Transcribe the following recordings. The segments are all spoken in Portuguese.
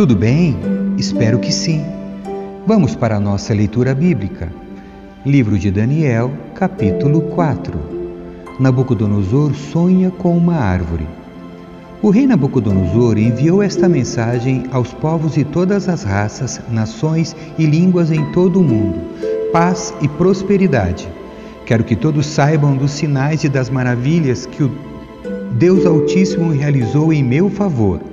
Tudo bem? Espero que sim. Vamos para a nossa leitura bíblica. Livro de Daniel, capítulo 4. Nabucodonosor sonha com uma árvore. O rei Nabucodonosor enviou esta mensagem aos povos de todas as raças, nações e línguas em todo o mundo: paz e prosperidade. Quero que todos saibam dos sinais e das maravilhas que o Deus Altíssimo realizou em meu favor.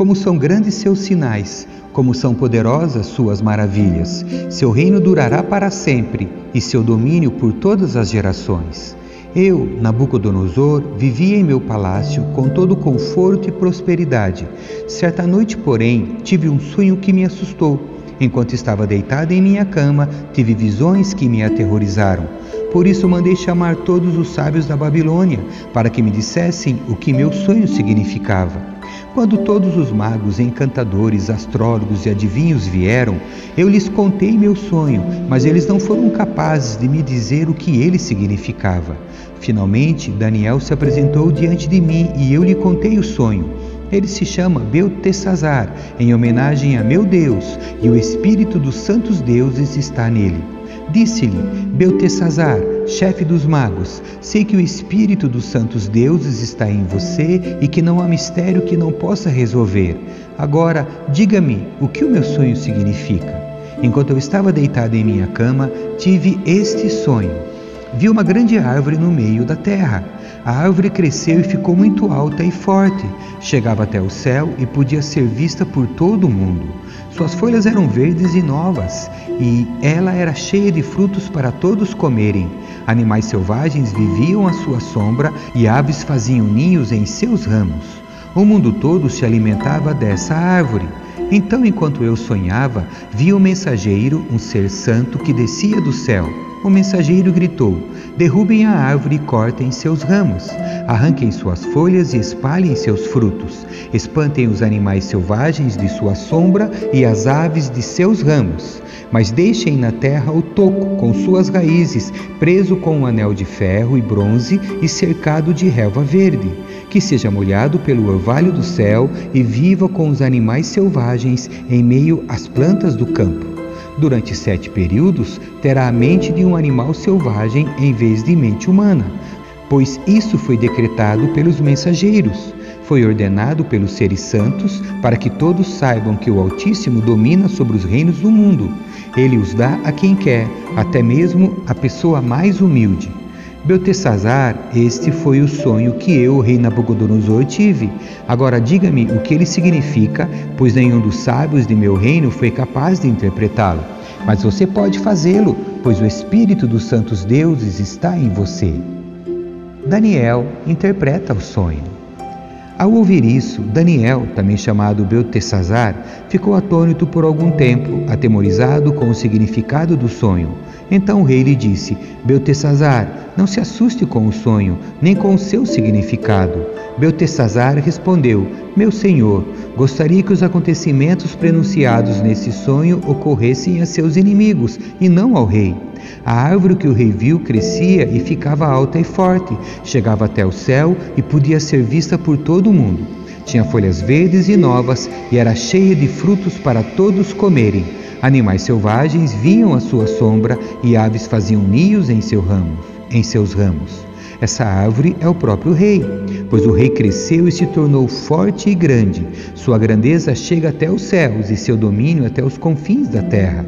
Como são grandes seus sinais, como são poderosas suas maravilhas. Seu reino durará para sempre e seu domínio por todas as gerações. Eu, Nabucodonosor, vivia em meu palácio com todo conforto e prosperidade. Certa noite, porém, tive um sonho que me assustou. Enquanto estava deitado em minha cama, tive visões que me aterrorizaram. Por isso mandei chamar todos os sábios da Babilônia, para que me dissessem o que meu sonho significava. Quando todos os magos, encantadores, astrólogos e adivinhos vieram, eu lhes contei meu sonho, mas eles não foram capazes de me dizer o que ele significava. Finalmente, Daniel se apresentou diante de mim e eu lhe contei o sonho. Ele se chama Beltesazar, em homenagem a meu Deus, e o espírito dos santos deuses está nele. Disse-lhe Beltesazar, chefe dos magos: Sei que o espírito dos santos deuses está em você e que não há mistério que não possa resolver. Agora, diga-me o que o meu sonho significa. Enquanto eu estava deitado em minha cama, tive este sonho. Vi uma grande árvore no meio da terra. A árvore cresceu e ficou muito alta e forte. Chegava até o céu e podia ser vista por todo o mundo. Suas folhas eram verdes e novas, e ela era cheia de frutos para todos comerem. Animais selvagens viviam à sua sombra e aves faziam ninhos em seus ramos. O mundo todo se alimentava dessa árvore. Então, enquanto eu sonhava, vi um mensageiro, um ser santo, que descia do céu. O mensageiro gritou: Derrubem a árvore e cortem seus ramos, arranquem suas folhas e espalhem seus frutos, espantem os animais selvagens de sua sombra e as aves de seus ramos, mas deixem na terra o toco com suas raízes, preso com um anel de ferro e bronze e cercado de relva verde, que seja molhado pelo orvalho do céu e viva com os animais selvagens em meio às plantas do campo. Durante sete períodos, terá a mente de um animal selvagem em vez de mente humana, pois isso foi decretado pelos mensageiros. Foi ordenado pelos seres santos para que todos saibam que o Altíssimo domina sobre os reinos do mundo. Ele os dá a quem quer, até mesmo a pessoa mais humilde. Beltesazar, este foi o sonho que eu, rei Nabucodonosor, tive. Agora diga-me o que ele significa, pois nenhum dos sábios de meu reino foi capaz de interpretá-lo. Mas você pode fazê-lo, pois o Espírito dos santos deuses está em você. Daniel interpreta o sonho. Ao ouvir isso, Daniel, também chamado Beltesazar, ficou atônito por algum tempo, atemorizado com o significado do sonho. Então o rei lhe disse: Beltesazar, não se assuste com o sonho, nem com o seu significado. Beltesazar respondeu: Meu senhor, gostaria que os acontecimentos prenunciados nesse sonho ocorressem a seus inimigos e não ao rei. A árvore que o rei viu crescia e ficava alta e forte, chegava até o céu e podia ser vista por todo o mundo. Tinha folhas verdes e novas e era cheia de frutos para todos comerem. Animais selvagens vinham à sua sombra e aves faziam ninhos em, seu ramo, em seus ramos. Essa árvore é o próprio rei, pois o rei cresceu e se tornou forte e grande. Sua grandeza chega até os céus e seu domínio até os confins da terra.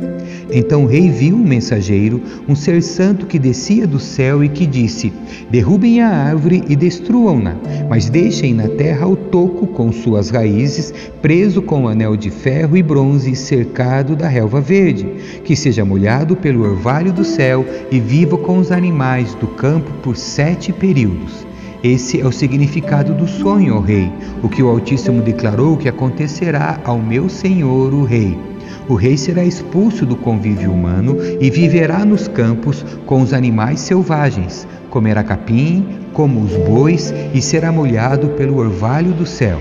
Então o rei viu um mensageiro, um ser santo que descia do céu e que disse: Derrubem a árvore e destruam-na, mas deixem na terra o toco com suas raízes, preso com um anel de ferro e bronze cercado da relva verde, que seja molhado pelo orvalho do céu e viva com os animais do campo por sete sete períodos. Esse é o significado do sonho, ó Rei, o que o Altíssimo declarou que acontecerá ao meu Senhor, o Rei. O rei será expulso do convívio humano e viverá nos campos com os animais selvagens, comerá capim, como os bois, e será molhado pelo orvalho do céu.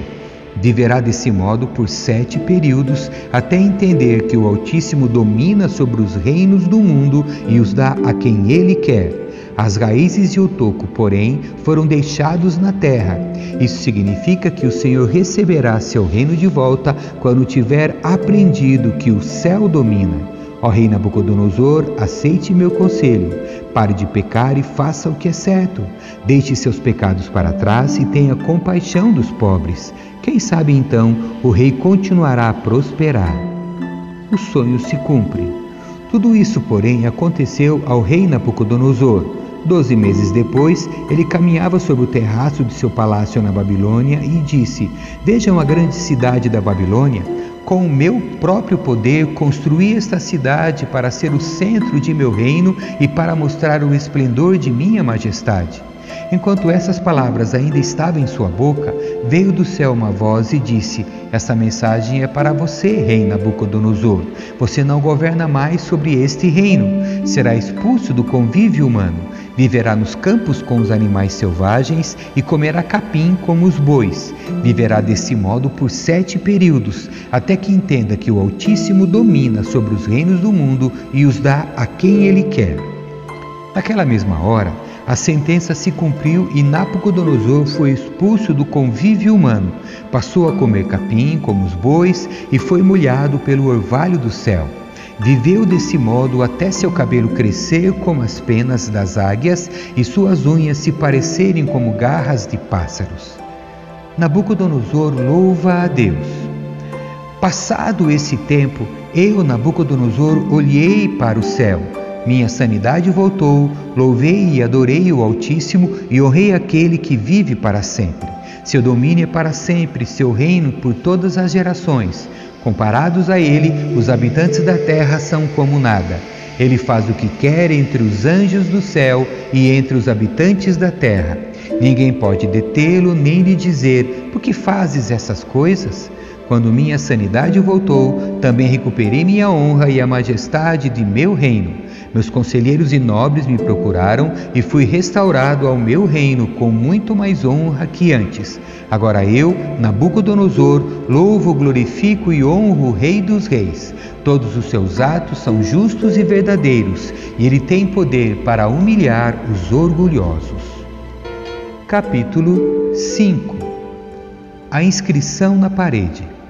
Viverá desse modo por sete períodos, até entender que o Altíssimo domina sobre os reinos do mundo e os dá a quem ele quer. As raízes e o toco, porém, foram deixados na terra. Isso significa que o Senhor receberá seu reino de volta quando tiver aprendido que o céu domina. Ó rei Nabucodonosor, aceite meu conselho. Pare de pecar e faça o que é certo. Deixe seus pecados para trás e tenha compaixão dos pobres. Quem sabe então o rei continuará a prosperar. O sonho se cumpre. Tudo isso, porém, aconteceu ao rei Nabucodonosor. Doze meses depois, ele caminhava sobre o terraço de seu palácio na Babilônia e disse: Vejam a grande cidade da Babilônia com o meu próprio poder, construí esta cidade para ser o centro de meu reino e para mostrar o esplendor de minha majestade. Enquanto essas palavras ainda estavam em sua boca, veio do céu uma voz e disse: Essa mensagem é para você, rei Nabucodonosor. Você não governa mais sobre este reino. Será expulso do convívio humano. Viverá nos campos com os animais selvagens e comerá capim como os bois. Viverá desse modo por sete períodos, até que entenda que o Altíssimo domina sobre os reinos do mundo e os dá a quem ele quer. Naquela mesma hora, a sentença se cumpriu e Nabucodonosor foi expulso do convívio humano. Passou a comer capim como os bois e foi molhado pelo orvalho do céu. Viveu desse modo até seu cabelo crescer como as penas das águias e suas unhas se parecerem como garras de pássaros. Nabucodonosor louva a Deus. Passado esse tempo, eu, Nabucodonosor, olhei para o céu minha sanidade voltou, louvei e adorei o Altíssimo e honrei aquele que vive para sempre. Seu domínio é para sempre, seu reino por todas as gerações. Comparados a ele, os habitantes da terra são como nada. Ele faz o que quer entre os anjos do céu e entre os habitantes da terra. Ninguém pode detê-lo nem lhe dizer: Por que fazes essas coisas? Quando minha sanidade voltou, também recuperei minha honra e a majestade de meu reino. Meus conselheiros e nobres me procuraram e fui restaurado ao meu reino com muito mais honra que antes. Agora eu, Nabucodonosor, louvo, glorifico e honro o Rei dos Reis. Todos os seus atos são justos e verdadeiros, e ele tem poder para humilhar os orgulhosos. Capítulo 5 A inscrição na parede.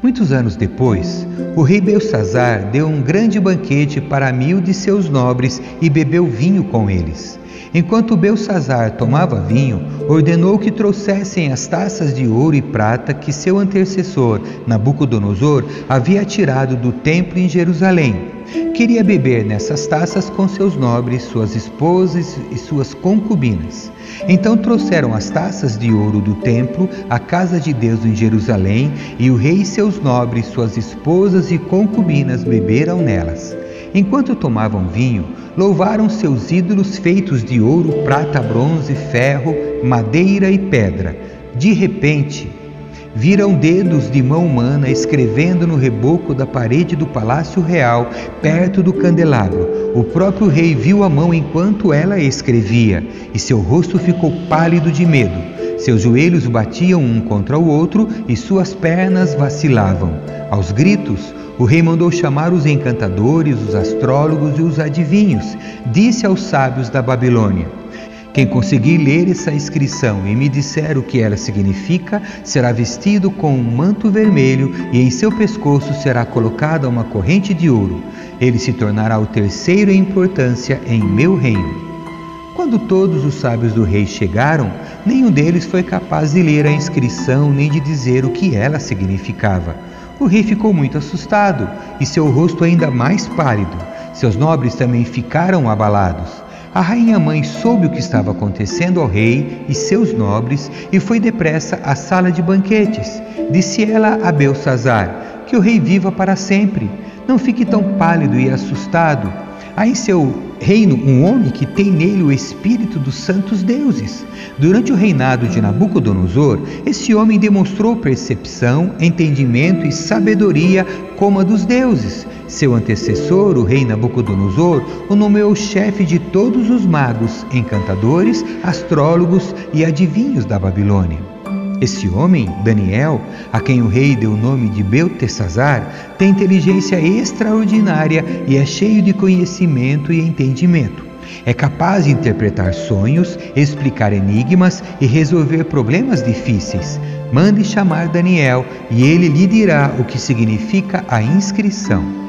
Muitos anos depois, o rei Belsazar deu um grande banquete para mil de seus nobres e bebeu vinho com eles. Enquanto Belsazar tomava vinho, ordenou que trouxessem as taças de ouro e prata que seu antecessor, Nabucodonosor, havia tirado do templo em Jerusalém. Queria beber nessas taças com seus nobres, suas esposas e suas concubinas. Então trouxeram as taças de ouro do templo à casa de Deus em Jerusalém, e o rei e seus nobres, suas esposas e concubinas beberam nelas. Enquanto tomavam vinho, louvaram seus ídolos feitos de ouro, prata, bronze, ferro, madeira e pedra. De repente, viram dedos de mão humana escrevendo no reboco da parede do palácio real, perto do candelabro. O próprio rei viu a mão enquanto ela escrevia, e seu rosto ficou pálido de medo. Seus joelhos batiam um contra o outro e suas pernas vacilavam. Aos gritos, o rei mandou chamar os encantadores, os astrólogos e os adivinhos. Disse aos sábios da Babilônia: quem conseguir ler essa inscrição e me disser o que ela significa, será vestido com um manto vermelho e em seu pescoço será colocada uma corrente de ouro. Ele se tornará o terceiro em importância em meu reino. Quando todos os sábios do rei chegaram, nenhum deles foi capaz de ler a inscrição nem de dizer o que ela significava. O rei ficou muito assustado e seu rosto ainda mais pálido. Seus nobres também ficaram abalados. A rainha mãe soube o que estava acontecendo ao rei e seus nobres e foi depressa à sala de banquetes. Disse ela a Belsazar: Que o rei viva para sempre. Não fique tão pálido e assustado. Há em seu reino um homem que tem nele o espírito dos santos deuses. Durante o reinado de Nabucodonosor, esse homem demonstrou percepção, entendimento e sabedoria como a dos deuses. Seu antecessor, o rei Nabucodonosor, o nomeou chefe de todos os magos, encantadores, astrólogos e adivinhos da Babilônia. Esse homem, Daniel, a quem o rei deu o nome de Beltesazar, tem inteligência extraordinária e é cheio de conhecimento e entendimento. É capaz de interpretar sonhos, explicar enigmas e resolver problemas difíceis. Mande chamar Daniel e ele lhe dirá o que significa a inscrição.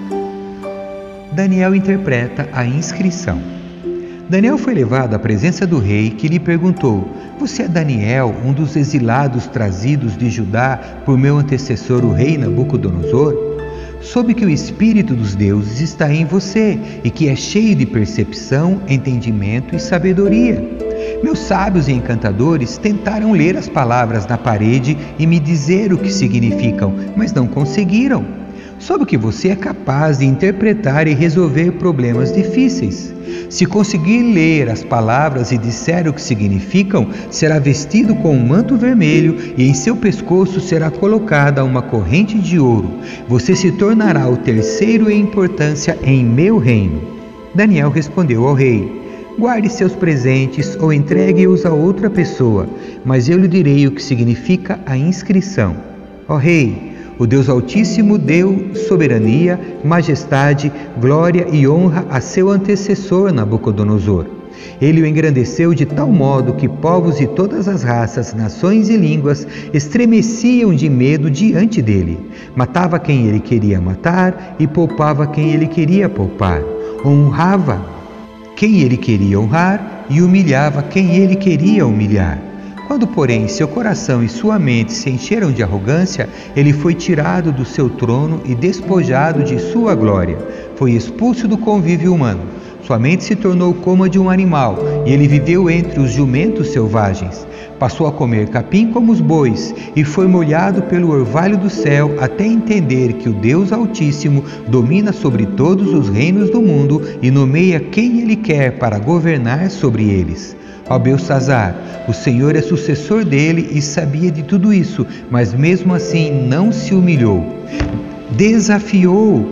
Daniel interpreta a inscrição. Daniel foi levado à presença do rei, que lhe perguntou: Você é Daniel, um dos exilados trazidos de Judá por meu antecessor, o rei Nabucodonosor? soube que o Espírito dos deuses está em você e que é cheio de percepção, entendimento e sabedoria. Meus sábios e encantadores tentaram ler as palavras na parede e me dizer o que significam, mas não conseguiram. Soube que você é capaz de interpretar e resolver problemas difíceis. Se conseguir ler as palavras e disser o que significam, será vestido com um manto vermelho e em seu pescoço será colocada uma corrente de ouro. Você se tornará o terceiro em importância em meu reino. Daniel respondeu ao rei: Guarde seus presentes ou entregue-os a outra pessoa, mas eu lhe direi o que significa a inscrição. Ó rei, o Deus Altíssimo deu soberania, majestade, glória e honra a seu antecessor Nabucodonosor. Ele o engrandeceu de tal modo que povos de todas as raças, nações e línguas estremeciam de medo diante dele. Matava quem ele queria matar e poupava quem ele queria poupar. Honrava quem ele queria honrar e humilhava quem ele queria humilhar. Quando, porém, seu coração e sua mente se encheram de arrogância, ele foi tirado do seu trono e despojado de sua glória. Foi expulso do convívio humano. Sua mente se tornou como a de um animal, e ele viveu entre os jumentos selvagens. Passou a comer capim como os bois, e foi molhado pelo orvalho do céu até entender que o Deus Altíssimo domina sobre todos os reinos do mundo e nomeia quem ele quer para governar sobre eles. Ó Belsazar, o Senhor é sucessor dele e sabia de tudo isso, mas mesmo assim não se humilhou. Desafiou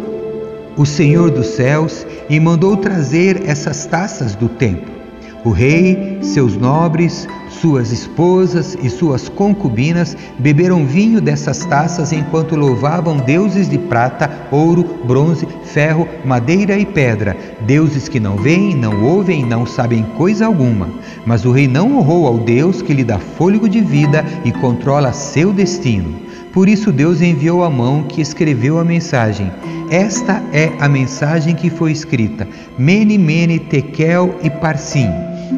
o Senhor dos céus e mandou trazer essas taças do templo. O rei, seus nobres, suas esposas e suas concubinas beberam vinho dessas taças enquanto louvavam deuses de prata, ouro, bronze, ferro, madeira e pedra, deuses que não veem, não ouvem não sabem coisa alguma. Mas o rei não honrou ao Deus que lhe dá fôlego de vida e controla seu destino. Por isso Deus enviou a mão que escreveu a mensagem. Esta é a mensagem que foi escrita: Mene, Mene, Tekel e Parsim.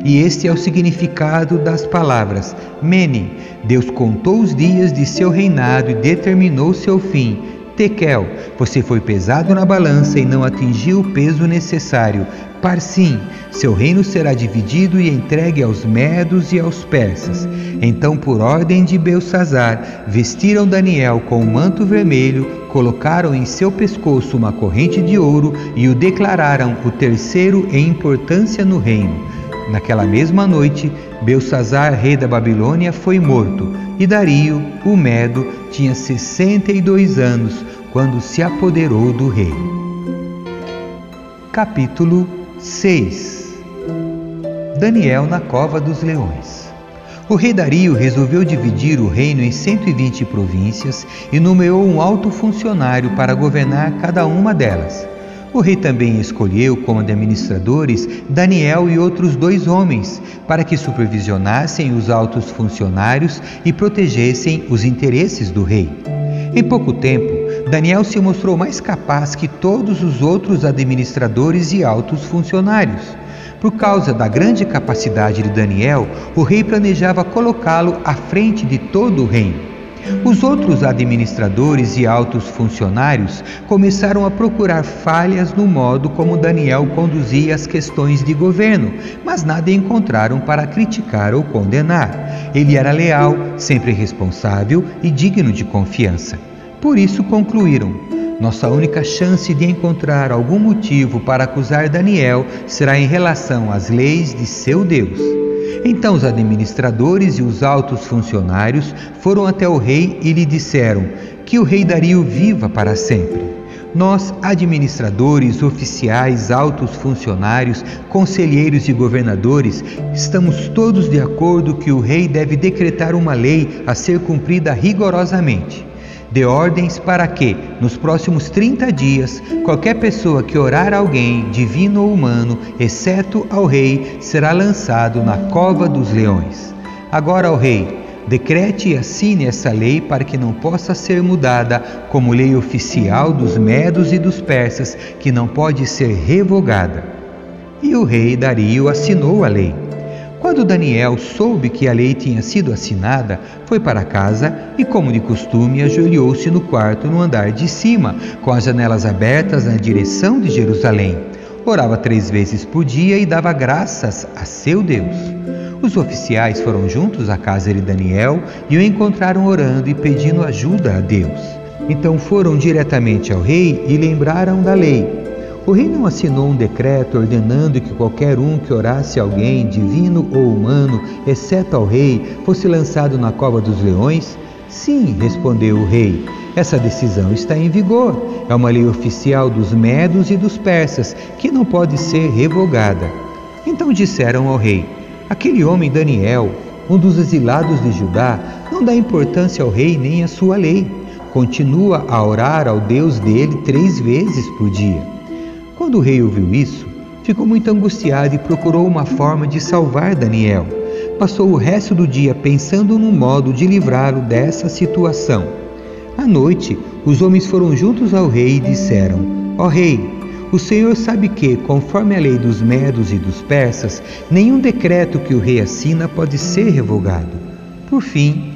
E este é o significado das palavras Mene. Deus contou os dias de seu reinado e determinou seu fim. Tekel, você foi pesado na balança e não atingiu o peso necessário. Parsim, seu reino será dividido e entregue aos medos e aos persas. Então, por ordem de Belsazar, vestiram Daniel com um manto vermelho, colocaram em seu pescoço uma corrente de ouro e o declararam o terceiro em importância no reino. Naquela mesma noite, Belsazar, rei da Babilônia, foi morto, e Dario, o Medo, tinha 62 anos quando se apoderou do rei. Capítulo 6 Daniel na cova dos leões. O rei Dario resolveu dividir o reino em 120 províncias e nomeou um alto funcionário para governar cada uma delas. O rei também escolheu como administradores Daniel e outros dois homens, para que supervisionassem os altos funcionários e protegessem os interesses do rei. Em pouco tempo, Daniel se mostrou mais capaz que todos os outros administradores e altos funcionários. Por causa da grande capacidade de Daniel, o rei planejava colocá-lo à frente de todo o reino. Os outros administradores e altos funcionários começaram a procurar falhas no modo como Daniel conduzia as questões de governo, mas nada encontraram para criticar ou condenar. Ele era leal, sempre responsável e digno de confiança. Por isso concluíram: nossa única chance de encontrar algum motivo para acusar Daniel será em relação às leis de seu Deus. Então os administradores e os altos funcionários foram até o rei e lhe disseram que o rei Dario viva para sempre. Nós, administradores, oficiais, altos funcionários, conselheiros e governadores, estamos todos de acordo que o rei deve decretar uma lei a ser cumprida rigorosamente. Dê ordens para que, nos próximos 30 dias, qualquer pessoa que orar a alguém, divino ou humano, exceto ao rei, será lançado na cova dos leões. Agora, ao rei, decrete e assine essa lei para que não possa ser mudada como lei oficial dos medos e dos persas, que não pode ser revogada. E o rei Dario assinou a lei. Quando Daniel soube que a lei tinha sido assinada, foi para casa e, como de costume, ajoelhou-se no quarto no andar de cima, com as janelas abertas na direção de Jerusalém. Orava três vezes por dia e dava graças a seu Deus. Os oficiais foram juntos à casa de Daniel e o encontraram orando e pedindo ajuda a Deus. Então foram diretamente ao rei e lembraram da lei o rei não assinou um decreto ordenando que qualquer um que orasse alguém, divino ou humano, exceto ao rei, fosse lançado na cova dos leões? Sim, respondeu o rei. Essa decisão está em vigor. É uma lei oficial dos medos e dos persas, que não pode ser revogada. Então disseram ao rei: Aquele homem Daniel, um dos exilados de Judá, não dá importância ao rei nem à sua lei. Continua a orar ao Deus dele três vezes por dia. Quando o rei ouviu isso, ficou muito angustiado e procurou uma forma de salvar Daniel. Passou o resto do dia pensando num modo de livrá-lo dessa situação. À noite, os homens foram juntos ao rei e disseram: Ó oh, rei, o Senhor sabe que, conforme a lei dos medos e dos persas, nenhum decreto que o rei assina pode ser revogado. Por fim,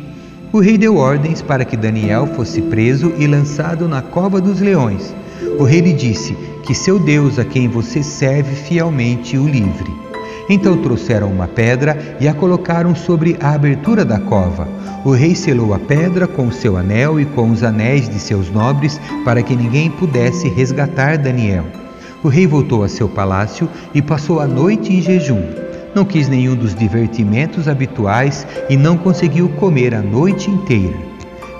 o rei deu ordens para que Daniel fosse preso e lançado na cova dos leões. O rei lhe disse: que seu Deus, a quem você serve fielmente, o livre. Então trouxeram uma pedra e a colocaram sobre a abertura da cova. O rei selou a pedra com seu anel e com os anéis de seus nobres para que ninguém pudesse resgatar Daniel. O rei voltou a seu palácio e passou a noite em jejum. Não quis nenhum dos divertimentos habituais e não conseguiu comer a noite inteira.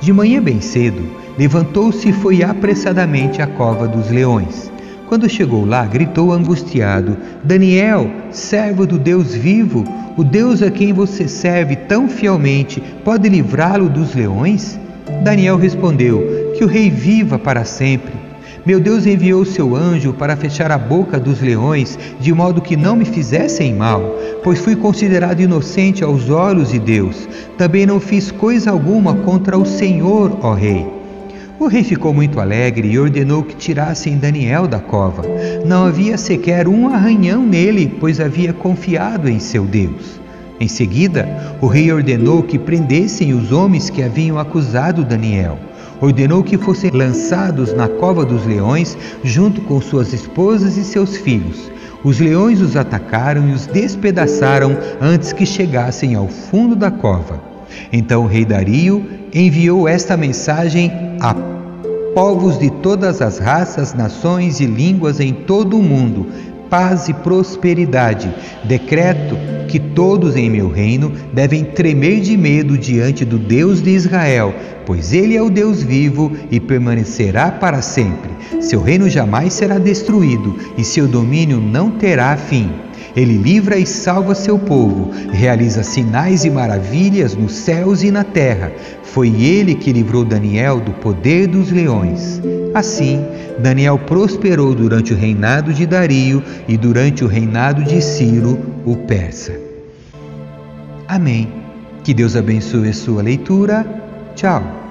De manhã bem cedo, levantou-se e foi apressadamente à cova dos leões. Quando chegou lá, gritou angustiado: Daniel, servo do Deus vivo, o Deus a quem você serve tão fielmente, pode livrá-lo dos leões? Daniel respondeu: Que o rei viva para sempre. Meu Deus enviou seu anjo para fechar a boca dos leões, de modo que não me fizessem mal, pois fui considerado inocente aos olhos de Deus. Também não fiz coisa alguma contra o Senhor, ó rei. O rei ficou muito alegre e ordenou que tirassem Daniel da cova. Não havia sequer um arranhão nele, pois havia confiado em seu Deus. Em seguida, o rei ordenou que prendessem os homens que haviam acusado Daniel. Ordenou que fossem lançados na cova dos leões, junto com suas esposas e seus filhos. Os leões os atacaram e os despedaçaram antes que chegassem ao fundo da cova. Então o rei Dario enviou esta mensagem a povos de todas as raças, nações e línguas em todo o mundo, paz e prosperidade. Decreto que todos em meu reino devem tremer de medo diante do Deus de Israel, pois ele é o Deus vivo e permanecerá para sempre. Seu reino jamais será destruído e seu domínio não terá fim. Ele livra e salva seu povo, realiza sinais e maravilhas nos céus e na terra. Foi ele que livrou Daniel do poder dos leões. Assim, Daniel prosperou durante o reinado de Dario e durante o reinado de Ciro, o persa. Amém. Que Deus abençoe sua leitura. Tchau.